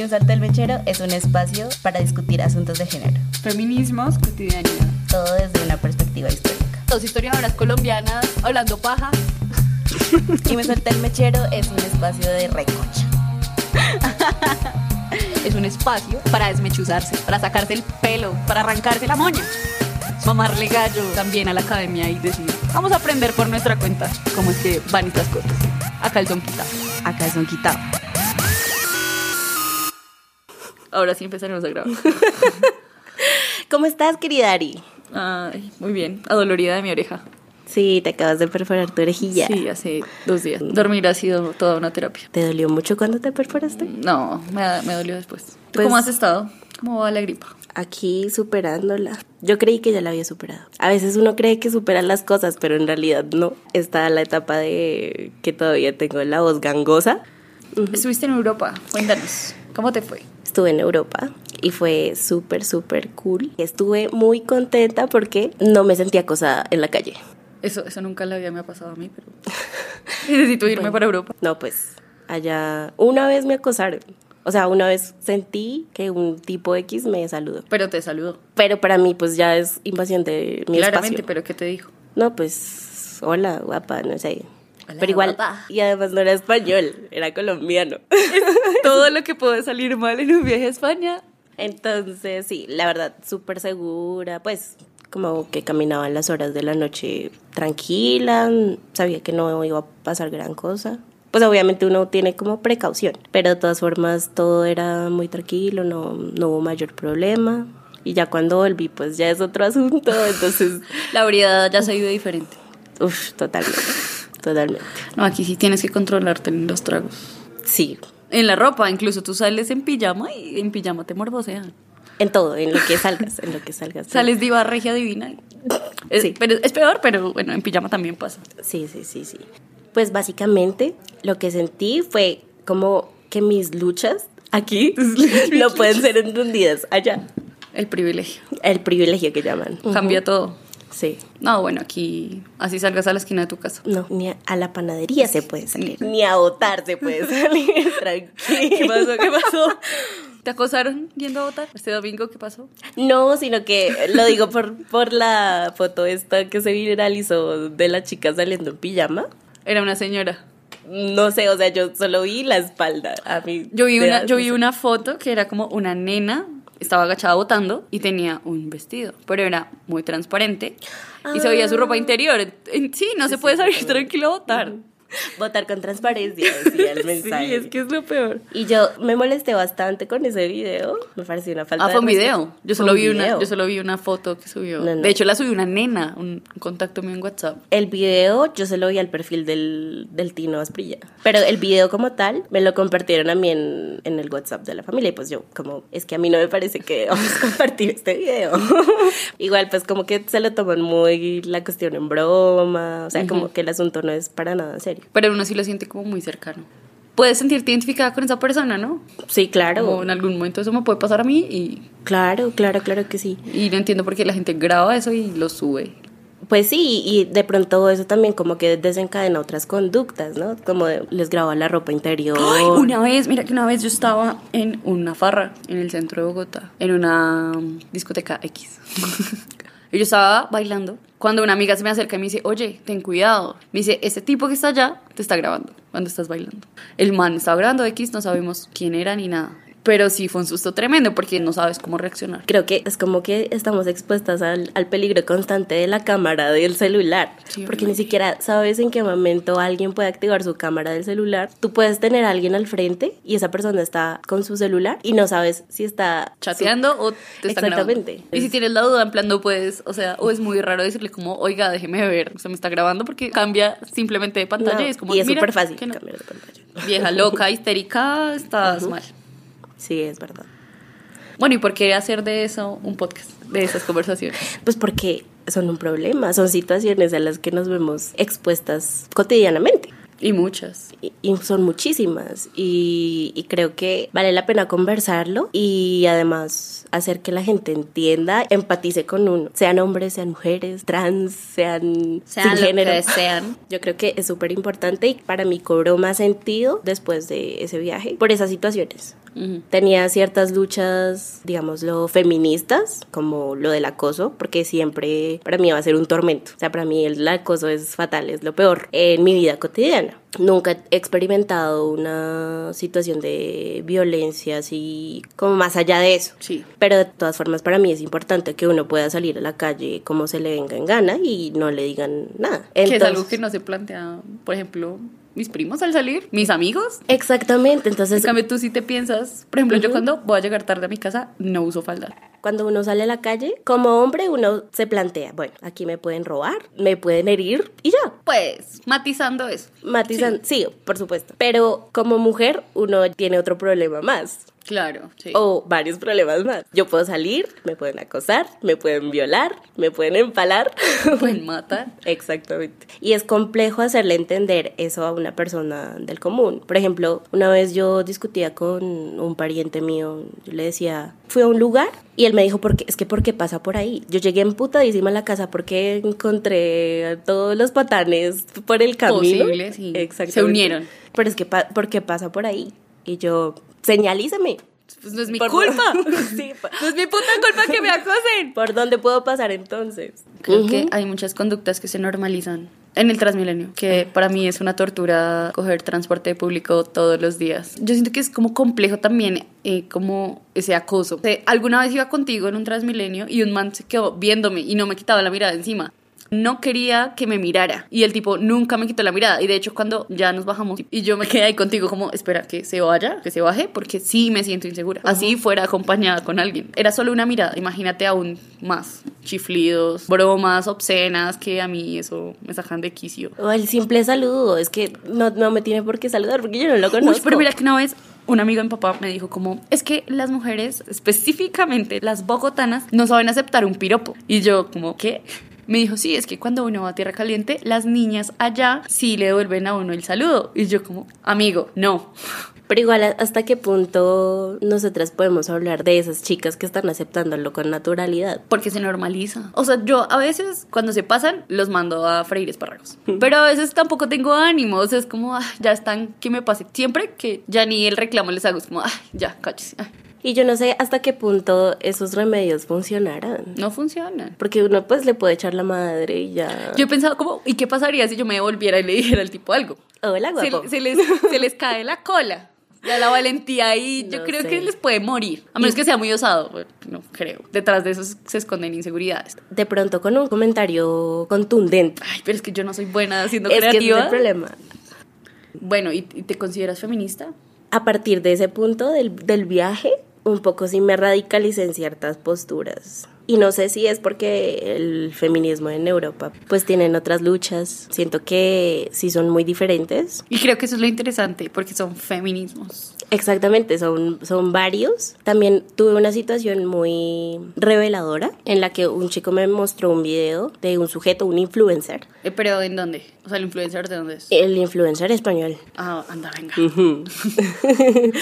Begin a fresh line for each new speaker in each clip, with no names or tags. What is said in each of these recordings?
Y un sartén mechero es un espacio para discutir asuntos de género.
Feminismos, cotidianidad.
Todo desde una perspectiva histórica.
Dos historiadoras colombianas hablando paja.
Y mi sartén mechero es un espacio de recocha.
Es un espacio para desmechuzarse, para sacarse el pelo, para arrancarse la moña. Mamarle gallo también a la academia y decir, vamos a aprender por nuestra cuenta cómo es que van estas cosas. Acá el son quitado.
Acá son quitado.
Ahora sí empezaremos a grabar.
¿Cómo estás, querida Ari?
Ay, muy bien. Adolorida de mi oreja.
Sí, te acabas de perforar tu orejilla.
Sí, hace dos días. Dormir ha sido toda una terapia.
¿Te dolió mucho cuando te perforaste?
No, me, me dolió después. ¿Tú
Pues-
¿Cómo has estado? ¿Cómo va la gripa?
Aquí superándola. Yo creí que ya la había superado. A veces uno cree que supera las cosas, pero en realidad no. Está la etapa de que todavía tengo la voz gangosa.
Estuviste en Europa. Cuéntanos. ¿Cómo te fue?
Estuve en Europa y fue súper, súper cool. Estuve muy contenta porque no me sentía acosada en la calle.
Eso, eso nunca la vida me ha pasado a mí, pero necesito irme para Europa.
No, pues allá una vez me acosaron. O sea, una vez sentí que un tipo X me saludó.
Pero te saludo.
Pero para mí, pues ya es invasión de mi
Claramente,
espacio.
pero ¿qué te dijo?
No, pues, hola, guapa, no sé.
Hola,
pero igual,
guapa.
y además no era español, era colombiano.
Todo lo que puede salir mal en un viaje a España.
Entonces, sí, la verdad, súper segura, pues como que caminaba en las horas de la noche tranquila, sabía que no iba a pasar gran cosa. Pues obviamente uno tiene como precaución, pero de todas formas todo era muy tranquilo, no, no hubo mayor problema. Y ya cuando volví, pues ya es otro asunto, entonces,
La variedad ya se vive diferente.
uff, totalmente, totalmente.
No, aquí sí tienes que controlarte en los tragos.
Sí,
En la ropa, incluso tú sales en pijama y en pijama te morbosean.
en todo, en lo que salgas, en lo que salgas.
Sales diva regia divina. Es,
Sí.
pero es peor, pero bueno, en pijama también pasa.
Sí, sí, sí, sí. Pues básicamente lo que sentí fue como que mis luchas aquí no pueden ser entendidas allá.
El privilegio.
El privilegio que llaman.
Cambia todo.
Sí.
No, bueno, aquí así salgas a la esquina de tu casa.
No, ni a, la panadería se puede salir. Ni a votar se puede salir. Tranquilo.
¿Qué pasó? ¿Qué pasó? ¿Te acosaron yendo a votar? ¿Este domingo qué pasó?
No, sino que lo digo por, por la foto esta que se viralizó de la chica saliendo en pijama.
Era una señora.
No sé, o sea, yo solo vi la espalda. A mí
Yo vi, una, yo
no
vi
sé.
una foto que era como una nena, estaba agachada votando y tenía un vestido, pero era muy transparente y se veía su ropa interior. En- en- Sí, no se puede salir tranquilo a votar.
Votar con transparencia, decía el mensaje.
Sí, es que es lo peor.
Y yo me molesté bastante con ese video. Me pareció una falta
Ah, fue un video. Yo solo, vi una, yo solo vi una foto que subió.
No, no.
De hecho, la subió una nena, un, un contacto mío en WhatsApp.
El video yo se lo vi al perfil del, del Tino Asprilla. Pero el video como tal me lo compartieron a mí en, en el WhatsApp de la familia. Y pues yo, como, es que a mí no me parece que vamos a compartir este video. Igual, pues como que se lo toman muy la cuestión en broma. O sea, como que el asunto no es para nada serio.
Pero uno sí lo siente como muy cercano. Puedes sentirte identificada con esa persona, ¿no?
Sí, claro.
Como en algún momento eso me puede pasar a mí y,
Claro, claro, claro que sí.
y no entiendo por qué la gente graba eso y lo sube.
Pues sí, y de pronto eso también como que desencadena otras conductas, ¿no? Como les graba la ropa interior.
Ay, una vez, mira que una vez yo estaba en una farra en el centro de Bogotá, en una discoteca X. y yo estaba bailando cuando una amiga se me acerca y me dice, oye, ten cuidado. Me dice, este tipo que está allá te está grabando cuando estás bailando. El man estaba grabando X, no sabemos quién era ni nada. Pero sí fue un susto tremendo porque no sabes cómo reaccionar.
Creo que es como que estamos expuestas al, al peligro constante de la cámara del celular,
Sí,
porque ni siquiera sabes en qué momento alguien puede activar su cámara del celular. Tú puedes tener a alguien al frente y esa persona está con su celular y no sabes si está
chateando o te están
Exactamente.
grabando. Y si tienes la duda, en plan, no puedes, o sea, o es muy raro decirle como, oiga, déjeme ver, o sea, me está grabando porque cambia simplemente de pantalla
No,
y es como,
y es
"Mira,
súper fácil
que no".
cambiar de pantalla.
Vieja loca, histérica, estás mal.
Sí, es verdad.
Bueno, ¿y por qué hacer de eso un podcast, de esas conversaciones?
Pues porque son un problema, son situaciones a las que nos vemos expuestas cotidianamente.
Y muchas.
Y, y son muchísimas y, y creo que vale la pena conversarlo y además hacer que la gente entienda, empatice con uno, sean hombres, sean mujeres, trans, sean,
Sean
sin
lo
género.
que sean.
Yo creo que es súper importante y para mí cobró más sentido después de ese viaje por esas situaciones. Tenía ciertas luchas, digámoslo, feministas, como lo del acoso, porque siempre para mí va a ser un tormento. O sea, para mí el acoso es fatal, es lo peor en mi vida cotidiana. Nunca he experimentado una situación de violencia así como más allá de eso.
Sí.
Pero de todas formas para mí es importante que uno pueda salir a la calle como se le venga en gana y no le digan nada.
que es algo
Entonces-
que no se plantea, por ejemplo, mis primos al salir, mis amigos.
Exactamente,
En
entonces
cambio, tú sí te piensas, por ejemplo, yo cuando voy a llegar tarde a mi casa, no uso falda.
Cuando uno sale a la calle, como hombre uno se plantea, bueno, aquí me pueden robar, me pueden herir y ya.
Pues, matizando eso.
Matizan, sí. por supuesto. Pero como mujer uno tiene otro problema más.
Claro, sí.
O varios problemas más. Yo puedo salir, me pueden acosar, me pueden violar, me pueden empalar.
Pueden matar.
Exactamente. Y es complejo hacerle entender eso a una persona del común. Por ejemplo, una vez yo discutía con un pariente mío, yo le decía, fui a un lugar y él me dijo, ¿por qué? es que ¿por qué pasa por ahí? Yo llegué emputadísima a la casa porque encontré a todos los patanes por el camino.
Posible, sí.
Exactamente.
Se unieron.
Pero es que, pa- ¿por qué pasa por ahí? Y yo, señalízame.
Pues no es mi
Por-
culpa.
Sí,
No es mi puta culpa que me acosen.
¿Por dónde puedo pasar entonces?
Creo que hay muchas conductas que se normalizan en el Transmilenio, que para mí es una tortura coger transporte público todos los días. Yo siento que es como complejo también eh, como ese acoso. O sea, alguna vez iba contigo en un Transmilenio y un man se quedó viéndome y no me quitaba la mirada encima. No quería que me mirara y el tipo nunca me quitó la mirada y de hecho cuando ya nos bajamos y yo me quedé ahí contigo como espera que se vaya, que se baje porque sí me siento insegura. Así fuera acompañada con alguien. Era solo una mirada, imagínate aún más chiflidos, bromas obscenas que a mí eso me sacan de quicio.
O el simple saludo, es que no, no me tiene por qué saludar porque yo no lo conozco.
Uy, pero mira que una vez un amigo de mi papá me dijo como, es que las mujeres, específicamente las bogotanas, no saben aceptar un piropo. Y yo como, ¿qué? Me dijo, sí, es que cuando uno va a Tierra Caliente, las niñas allá sí le devuelven a uno el saludo. Y yo como, amigo, no.
Pero igual, ¿hasta qué punto nosotras podemos hablar de esas chicas que están aceptándolo con naturalidad?
Porque se normaliza. O sea, yo a veces cuando se pasan los mando a freír espárragos. Pero a veces tampoco tengo ánimo. O sea, es como, "Ah, ya están, que me pase. Siempre que ya ni el reclamo les hago, es como, "Ay, ya, cállese. ay".
Y yo no sé hasta qué punto esos remedios funcionarán.
No funciona.
Porque uno pues le puede echar la madre y ya...
Yo he pensado como, ¿y qué pasaría si yo me volviera y le dijera al tipo algo?
Hola,
Se,
guapo.
se les, se les cae la cola. Ya la valentía ahí, yo creo
sé.
que les puede morir. A menos que sea muy osado, no creo. Detrás de eso se esconden inseguridades.
De pronto con un comentario contundente.
Ay, pero es que yo no soy buena haciendo
Es que ese es
creativa.
el problema.
Bueno, ¿y, y te consideras feminista?
A partir de ese punto del, del viaje, un poco sí me radicalicé en ciertas posturas. Y no sé si es porque el feminismo en Europa pues tienen otras luchas. Siento que sí son muy diferentes.
Y creo que eso es lo interesante, porque son feminismos.
Exactamente, son, son varios. También tuve una situación muy reveladora en la que un chico me mostró un video de un sujeto, un influencer.
Eh, ¿Pero en dónde? O sea, el influencer de dónde es.
El influencer español.
Ah, anda, venga.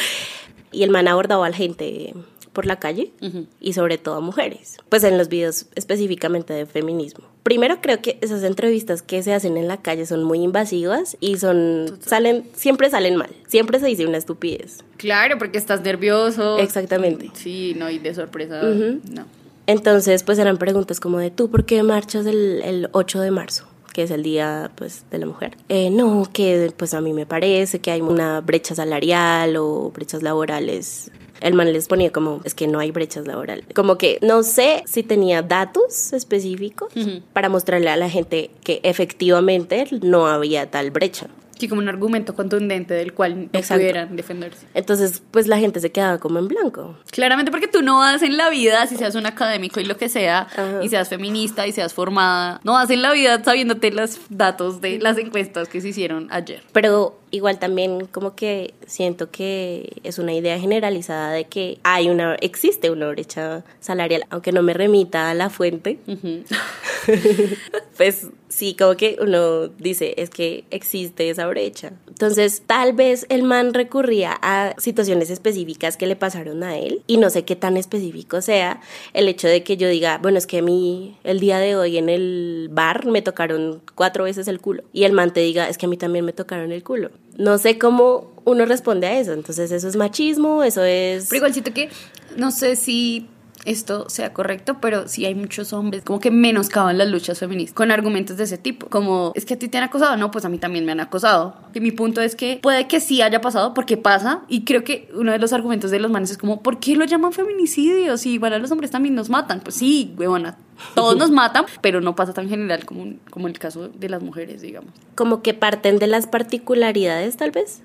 y el man abordaba a la gente por la calle y sobre todo a mujeres, pues en los videos específicamente de feminismo. Primero creo que esas entrevistas que se hacen en la calle son muy invasivas y son salen siempre salen mal, siempre se dice una estupidez.
Claro, porque estás nervioso.
Exactamente.
Sí, no, y de sorpresa, no.
Entonces, pues eran preguntas como de tú, ¿por qué marchas el, el 8 de marzo? Que es el día pues de la mujer. Eh, no, que pues a mí me parece que hay una brecha salarial o brechas laborales. El man les ponía como, es que no hay brechas laborales. Como que no sé si tenía datos específicos para mostrarle a la gente que efectivamente no había tal brecha.
Sí, como un argumento contundente del cual no
Exacto.
pudieran defenderse.
Entonces, pues la gente se quedaba como en blanco.
Claramente porque tú no vas en la vida, si seas un académico y lo que sea,
Ajá.
y seas feminista y seas formada, no vas en la vida sabiéndote los datos de las encuestas que se hicieron ayer.
Pero igual también como que siento que es una idea generalizada de que hay una, existe una brecha salarial, aunque no me remita a la fuente, pues sí, como que uno dice, es que existe esa brecha. Entonces, tal vez el man recurría a situaciones específicas que le pasaron a él y no sé qué tan específico sea el hecho de que yo diga, bueno, es que a mí el día de hoy en el bar me tocaron cuatro veces el culo y el man te diga, es que a mí también me tocaron el culo. No sé cómo uno responde a eso. Entonces eso es machismo, eso es...
Pero igual siento que, no sé si esto sea correcto, pero sí hay muchos hombres como que menoscaban las luchas feministas con argumentos de ese tipo, como es que a ti te han acosado, no, pues a mí también me han acosado. Y mi punto es que puede que sí haya pasado porque pasa y creo que uno de los argumentos de los manes es como, ¿por qué lo llaman feminicidio? Si igual a los hombres también nos matan. Pues sí, huevona, todos nos matan, pero no pasa tan general como, como el caso de las mujeres, digamos.
Como que parten de las particularidades tal vez,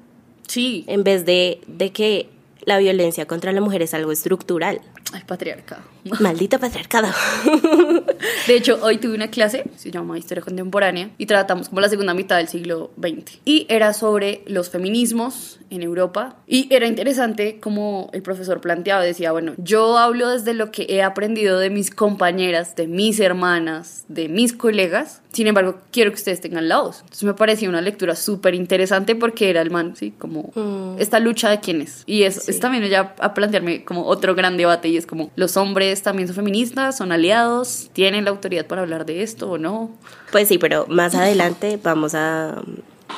Sí,
en vez de, de que la violencia contra la mujer es algo estructural.
El patriarcado.
Maldito patriarcado.
De hecho, hoy tuve una clase, se llama Historia Contemporánea, y tratamos como la segunda mitad del siglo XX. Y era sobre los feminismos en Europa. Y era interesante como el profesor planteaba, decía, bueno, yo hablo desde lo que he aprendido de mis compañeras, de mis hermanas, de mis colegas. Sin embargo, quiero que ustedes tengan la voz. Entonces me parecía una lectura súper interesante porque era el man, ¿sí? Como
Mm.
esta lucha de quién es. Y es,
Sí.
es también ya a plantearme como otro gran debate y es como, ¿los hombres también son feministas? ¿Son aliados? ¿Tienen la autoridad para hablar de esto o no?
Pues sí, pero más adelante vamos a,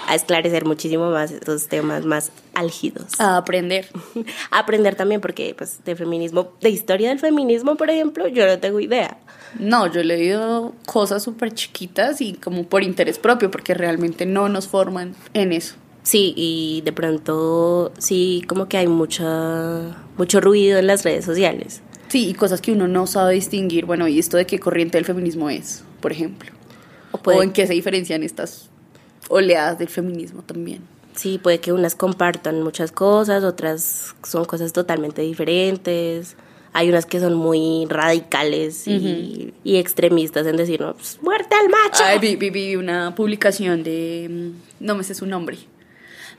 a esclarecer muchísimo más estos temas más álgidos.
A aprender.
Aprender también porque pues de feminismo, de historia del feminismo, por ejemplo, yo no tengo idea.
No, yo he leído cosas súper chiquitas y como por interés propio, porque realmente no nos forman en eso.
Sí, y de pronto sí como que hay mucha mucho ruido en las redes sociales.
Sí, y cosas que uno no sabe distinguir. Bueno, ¿y esto de qué corriente del feminismo es, por ejemplo?
O puede,
O en qué se diferencian estas oleadas del feminismo también.
sí, puede que unas compartan muchas cosas, otras son cosas totalmente diferentes. Hay unas que son muy radicales y, y extremistas en decir, no, pues, muerte al macho.
Ay, vi, vi- vi una publicación de. mm, No me sé su nombre.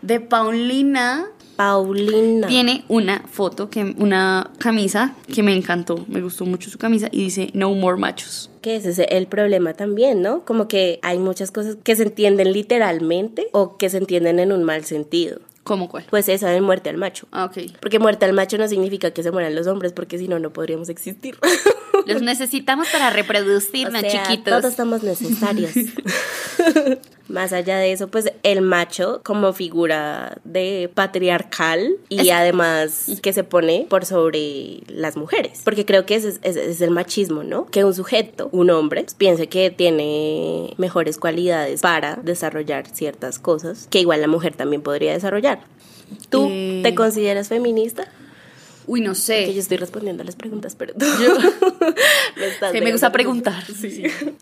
De Paulina.
Paulina.
Tiene una foto, que, una camisa que me encantó. Me gustó mucho su camisa y dice No More Machos.
Que ese es el problema también, ¿no? Como que hay muchas cosas que se entienden literalmente o que se entienden en un mal sentido.
¿Cómo cuál?
Pues esa de muerte al macho.
Ah, ok.
Porque muerte al macho no significa que se mueran los hombres, porque si no, no podríamos existir.
Los necesitamos para reproducirnos,
O sea,
chiquitos.
Todos estamos necesarios. Más allá de eso, pues el macho como figura de patriarcal y
Es-
además que se pone por sobre las mujeres. Porque creo que ese es, ese es el machismo, ¿no? Que un sujeto, un hombre, pues, piense que tiene mejores cualidades para desarrollar ciertas cosas que igual la mujer también podría desarrollar. ¿Tú
Eh.
te consideras feminista?
Uy, no
Que yo
sé.
estoy respondiendo a las preguntas, pero tú me
Sí, me gusta preguntar.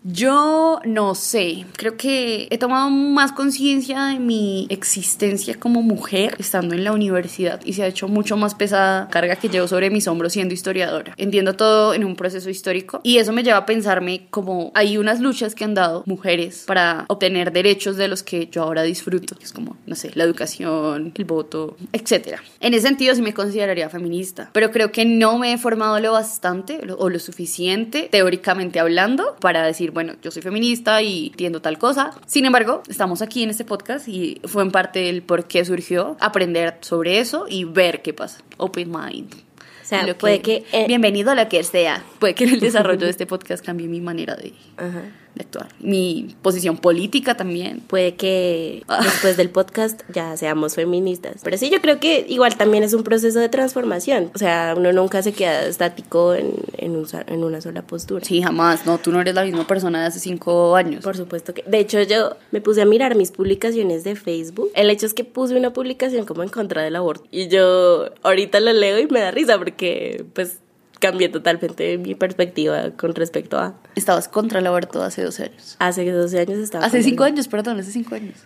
Yo no sé. Creo que he tomado más conciencia de mi existencia como mujer estando en la universidad y se ha hecho mucho más pesada carga que llevo sobre mis hombros siendo historiadora. Entiendo todo en un proceso histórico y eso me lleva a pensarme como hay unas luchas que han dado mujeres para obtener derechos de los que yo ahora disfruto. Es como, no sé, la educación, el voto, etcétera. En ese sentido sí me consideraría feminista, pero creo que no me he formado lo bastante lo- o lo suficiente teóricamente hablando para decir, bueno, yo soy feminista y entiendo tal cosa. Sin embargo, estamos aquí en este podcast y fue en parte del por qué surgió aprender sobre eso y ver qué pasa. Open mind.
O sea,
Lo
puede que... eh,
Bienvenido a lo que sea. Puede que en el desarrollo de este podcast cambie mi manera de,
Ajá.
De actuar. Mi posición política también.
Puede que después del podcast ya seamos feministas. Pero sí, yo creo que igual también es un proceso de transformación. O sea, uno nunca se queda estático en, en, un en una sola postura.
Sí, jamás. No, tú no eres la misma persona de hace cinco años.
Por supuesto que. De hecho, yo me puse a mirar mis publicaciones de Facebook. El hecho es que puse una publicación como en contra del aborto. Y yo ahorita la leo y me da risa porque, pues, cambié totalmente mi perspectiva con respecto a.
Estabas contra el aborto hace 12 años.
Hace 12 años estaba.
Hace
con
5
el-
años, perdón, hace 5 años.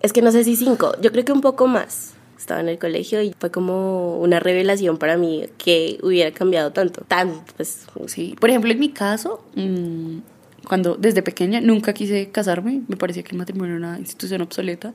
Es que no sé si cinco, yo creo que un poco más. Estaba en el colegio y fue como una revelación para mí que hubiera cambiado tanto. Tan, pues,
Sí. Por ejemplo, en mi caso, mm, cuando desde pequeña nunca quise casarme, me parecía que el matrimonio era una institución obsoleta.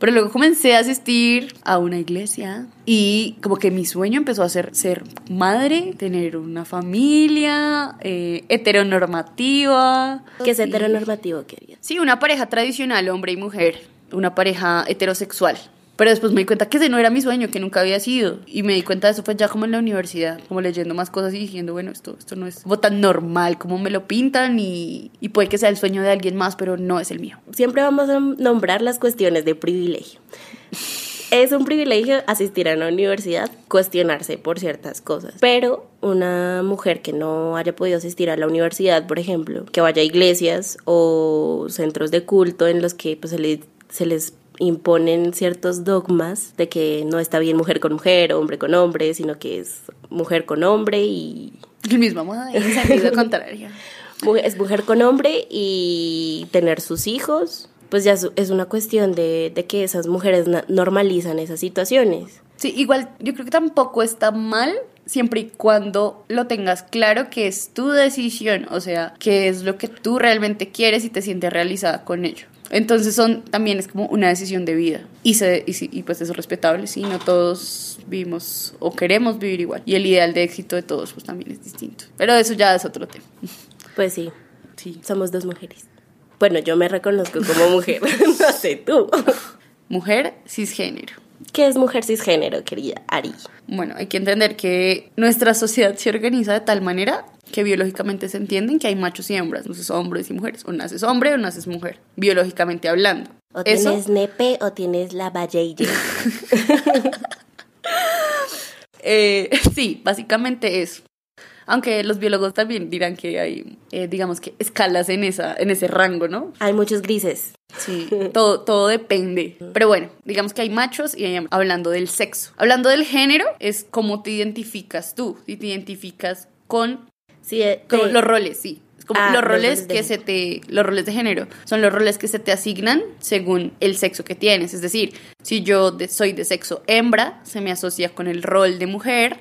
Pero luego comencé a asistir a una iglesia y como que mi sueño empezó a ser ser madre, tener una familia eh, heteronormativa.
que es heteronormativo, querida.
Sí, una pareja tradicional, hombre y mujer, una pareja heterosexual. Pero después me di cuenta que ese no era mi sueño, que nunca había sido. Y me di cuenta de eso pues ya como en la universidad, como leyendo más cosas y diciendo, bueno, esto, esto no es como tan normal como me lo pintan y, y puede que sea el sueño de alguien más, pero no es el mío.
Siempre vamos a nombrar las cuestiones de privilegio. es un privilegio asistir a una universidad, cuestionarse por ciertas cosas. Pero una mujer que no haya podido asistir a la universidad, por ejemplo, que vaya a iglesias o centros de culto en los que pues, se, le- se les imponen ciertos dogmas de que no está bien mujer con mujer, hombre con hombre, sino que es mujer con hombre y
El mismo modo en sentido contrario.
Es mujer con hombre y tener sus hijos, pues ya es- una cuestión de, de que esas mujeres normalizan esas situaciones.
Sí, igual yo creo que tampoco está mal siempre y cuando lo tengas claro que es tu decisión, o sea, que es lo que tú realmente quieres y te sientes realizada con ello. Entonces son también es como una decisión de vida y, se, y, y pues es respetable, sí, no todos vivimos o queremos vivir igual y el ideal de éxito de todos pues también es distinto, pero eso ya es otro tema.
Pues sí,
Sí.
somos dos mujeres. Bueno, yo me reconozco como mujer, no sé tú.
Mujer cisgénero.
¿Qué es mujer cisgénero, querida Ari?
Bueno, hay que entender que nuestra sociedad se organiza de tal manera que biológicamente se entienden que hay machos y hembras, no sé, hombres y mujeres, o naces hombre o naces mujer, biológicamente hablando.
O
Eso,
tienes nepe o tienes la valle
eh, sí, básicamente eso. Aunque los biólogos también dirán que hay, eh, digamos que escalas en, esa, en ese rango, ¿no?
Hay muchos grises.
Sí, todo, todo depende. Pero bueno, digamos que hay machos y hay. Hablando del sexo. Hablando del género, es cómo te identificas tú. Si te identificas con
Sí, eh, te-
los roles, sí. Como
Ah,
los roles que se te. Los roles de género. Son los roles que se te asignan según el sexo que tienes. Es decir, si yo de- soy de sexo hembra, se me asocia con el rol de mujer,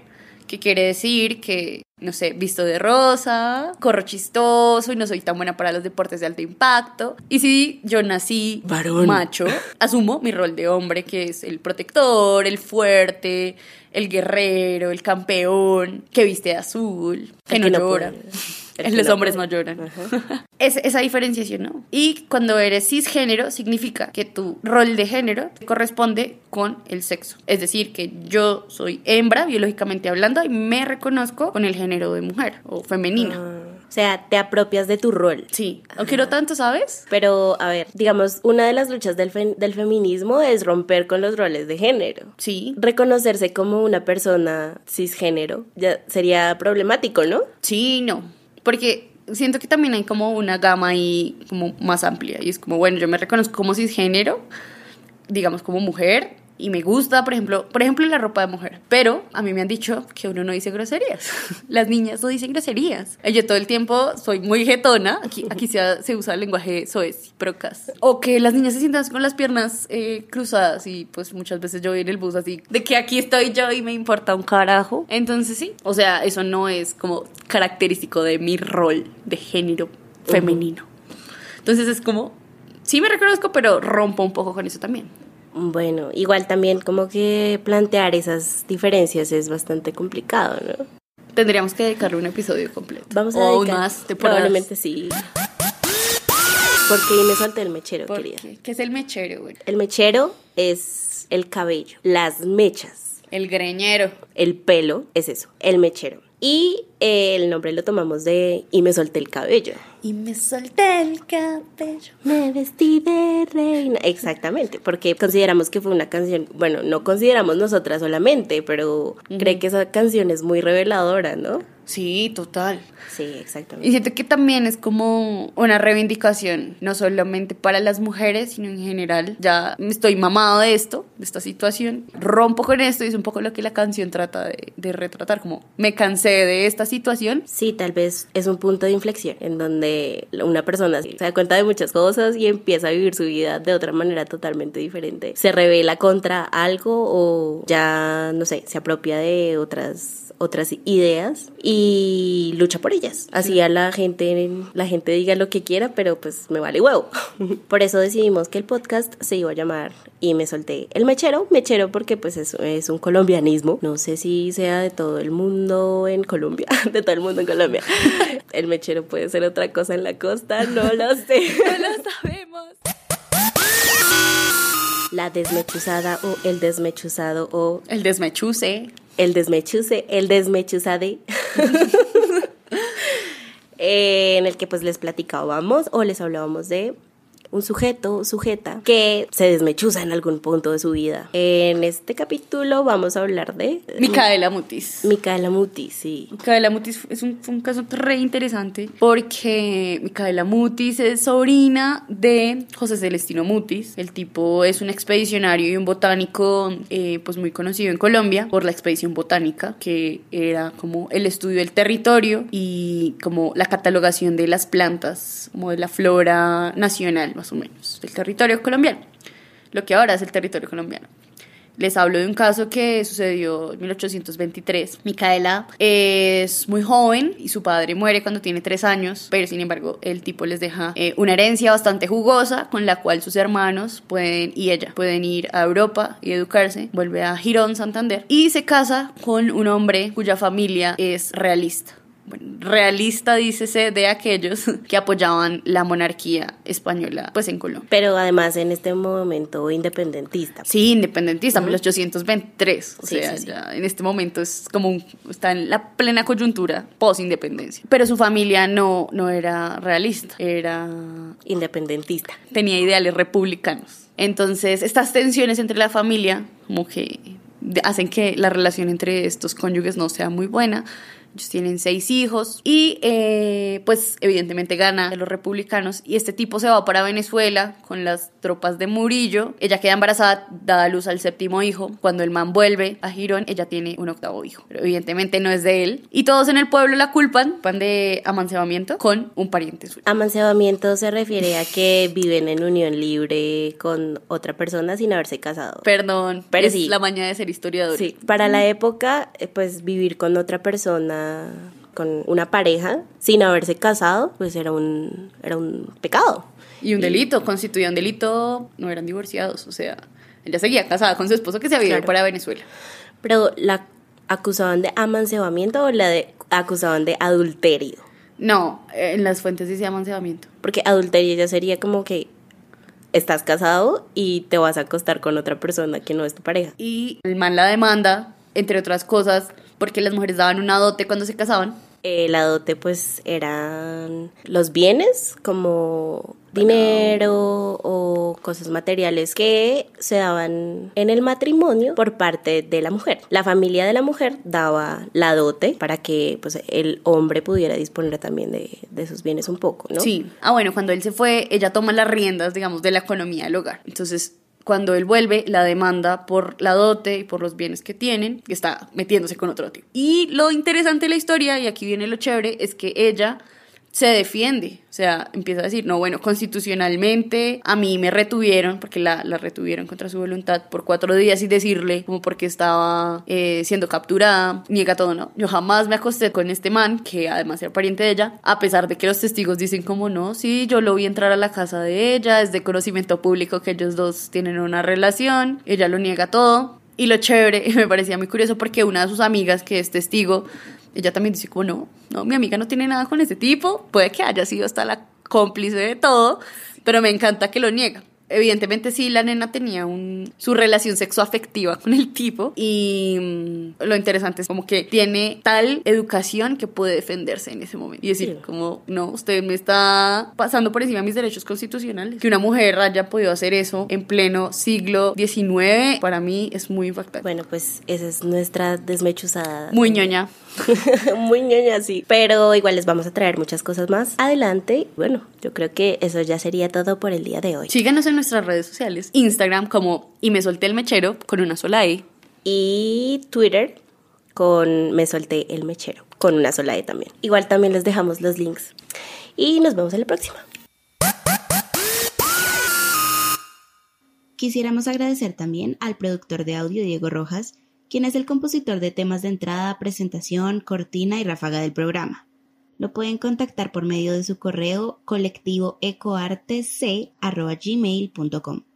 que quiere decir que, no sé, visto de rosa, corro chistoso y no soy tan buena para los deportes de alto impacto. Y si yo nací
Varón.
macho, asumo mi rol de hombre, que es el protector, el fuerte, el guerrero, el campeón, que viste de azul, que no, llora.
puede. El
Los
no
hombres no lloran. Es- esa diferenciación, ¿no? Y cuando eres cisgénero, significa que tu rol de género corresponde con el sexo. Es decir, que yo soy hembra, biológicamente hablando, y me reconozco con el género de mujer o femenina.
Ah, o sea, te apropias de tu rol.
Sí, no quiero tanto, ¿sabes?
Pero, a ver, digamos, una de las luchas del, fe- del feminismo es romper con los roles de género.
Sí,
Reconocerse como una persona cisgénero ya sería problemático, ¿no?
Sí, no. Porque siento que también hay como una gama ahí como más amplia. Y es como, bueno, yo me reconozco como cisgénero, digamos como mujer, y me gusta, por ejemplo, por ejemplo, la ropa de mujer. Pero a mí me han dicho que uno no dice groserías. Las niñas no dicen groserías. Y Yo todo el tiempo soy muy jetona. Aquí, aquí se, se usa el lenguaje soez, procas. O que las niñas se sientan con las piernas eh, cruzadas. Y pues muchas veces yo voy en el bus así, de que aquí estoy yo y me importa un carajo. Entonces sí. O sea, eso no es como característico de mi rol de género femenino. Entonces es como, sí me reconozco, pero rompo un poco con eso también.
Bueno, igual también como que plantear esas diferencias es bastante complicado, ¿no?
Tendríamos que dedicarle un episodio completo.
Vamos a
o
dedicar-
más temporadas.
Probablemente sí. Porque me solté el mechero,
¿Por
querida.
qué? ¿Qué es el mechero, güey?
El mechero es el cabello, las mechas,
El greñero.
el pelo es eso, el mechero. Y eh, el nombre lo tomamos de y me solté el cabello.
Y me solté el cabello.
Me vestí de reina. Exactamente, porque consideramos que fue una canción, bueno, no consideramos nosotras solamente, pero cree que esa canción es muy reveladora, ¿no?
Sí, total.
Sí, exactamente.
Y siento que también es como una reivindicación, no solamente para las mujeres, sino en general. Ya estoy mamado de esto, de esta situación. Rompo con esto y es un poco lo que la canción trata de, de retratar, como me cansé de esta situación.
Sí, tal vez es un punto de inflexión en donde una persona se da cuenta de muchas cosas y empieza a vivir su vida de otra manera totalmente diferente. Se revela contra algo o ya, no sé, se apropia de otras otras ideas y lucha por ellas. Así a la gente la gente diga lo que quiera, pero pues me vale huevo. Por eso decidimos que el podcast se iba a llamar y me solté el mechero, mechero porque pues es, es un colombianismo. No sé si sea de todo el mundo en Colombia, de todo el mundo en Colombia. El mechero puede ser otra cosa en la costa, no lo sé.
No lo sabemos.
La desmechuzada o el desmechuzado o
El desmechuse.
el desmechuse, el desmechuzade. Eh, en el que pues les platicábamos o les hablábamos de un sujeto, sujeta, que se desmechuza en algún punto de su vida. En este capítulo vamos a hablar de...
Micaela Mutis.
Micaela Mutis, sí.
Micaela Mutis es un, fue un caso re interesante porque Micaela Mutis es sobrina de José Celestino Mutis. El tipo es un expedicionario y un botánico eh, pues muy conocido en Colombia por la expedición botánica, que era como el estudio del territorio y como la catalogación de las plantas, como de la flora nacional más o menos, del territorio colombiano, lo que ahora es el territorio colombiano. Les hablo de un caso que sucedió en 1823. Micaela es muy joven y su padre muere cuando tiene tres años, pero sin embargo el tipo les deja eh, una herencia bastante jugosa con la cual sus hermanos pueden y ella pueden ir a Europa y educarse. Vuelve a Girón, Santander y se casa con un hombre cuya familia es realista bueno, realista, dícese, de aquellos que apoyaban la monarquía española, pues en Colombia.
Pero además en este momento independentista.
Sí, independentista, uh 1823. O sea, Ya en este momento es como un, está en la plena coyuntura post-independencia. Pero su familia no, no era realista, era
independentista.
Tenía ideales republicanos. Entonces, estas tensiones entre la familia, como que hacen que la relación entre estos cónyuges no sea muy buena. Ellos tienen seis hijos y eh, pues evidentemente gana de los republicanos y este tipo se va para Venezuela con las tropas de Murillo. Ella queda embarazada, da a luz al séptimo hijo. Cuando el man vuelve a Girón, ella tiene un octavo hijo, pero evidentemente no es de él. Y todos en el pueblo la culpan, van de amancebamiento con un pariente suyo.
Amancebamiento se refiere a que viven en unión libre con otra persona sin haberse casado.
Perdón, pero es la maña de ser historiador.
Sí, para la época, eh, pues vivir con otra persona con una pareja sin haberse casado, pues era un, era un pecado.
Y un delito, constituía un delito, no eran divorciados, o sea, ella seguía casada con su esposo que se había ido para Venezuela.
Pero la acusaban de amancebamiento o la de acusaban de adulterio.
No, en las fuentes dice amancebamiento.
Porque adulterio ya sería como que estás casado y te vas a acostar con otra persona que no es tu pareja.
Y el man la demanda, entre otras cosas, porque las mujeres daban una dote cuando se casaban.
Eh, la dote pues eran los bienes como dinero o cosas materiales que se daban en el matrimonio por parte de la mujer. La familia de la mujer daba la dote para que pues el hombre pudiera disponer también de, de sus bienes un poco, ¿no?
Sí. Ah, bueno, cuando él se fue, ella toma las riendas, digamos, de la economía del hogar. Entonces, cuando él vuelve, la demanda por la dote y por los bienes que tienen, que está metiéndose con otro tipo. Y lo interesante de la historia, y aquí viene lo chévere, es que ella se defiende, o sea, empieza a decir, no, bueno, constitucionalmente a mí me retuvieron, porque la, la retuvieron contra su voluntad por cuatro días y decirle como porque estaba eh, siendo capturada, niega todo, no, yo jamás me acosté con este man, que además era pariente de ella, a pesar de que los testigos dicen como no, sí, yo lo vi entrar a la casa de ella, es de conocimiento público que ellos dos tienen una relación, ella lo niega todo, y lo chévere, me parecía muy curioso porque una de sus amigas, que es testigo, ella también dice como no, no, mi amiga no tiene nada con ese tipo, puede que haya sido hasta la cómplice de todo, pero me encanta que lo niega evidentemente sí, la nena tenía un, su relación sexoafectiva con el tipo y mm, lo interesante es como que tiene tal educación que puede defenderse en ese momento y decir como, no, usted me está pasando por encima de mis derechos constitucionales. Que una mujer haya podido hacer eso en pleno siglo XIX, para mí es muy impactante.
Bueno, pues esa es nuestra desmechuzada.
Muy ñoña.
muy ñoña, sí. Pero igual les vamos a traer muchas cosas más adelante. Bueno, yo creo que eso ya sería todo por el día de hoy.
Síganos en nuestras redes sociales. Instagram como y me solté el mechero con una sola E.
Y Twitter con me solté el mechero con una sola E también. Igual también les dejamos los links. Y nos vemos en la próxima.
Quisiéramos agradecer también al productor de audio Diego Rojas, quien es el compositor de temas de entrada, presentación, cortina y ráfaga del programa. Lo pueden contactar por medio de su correo colectivo ecoartec.gmail.com.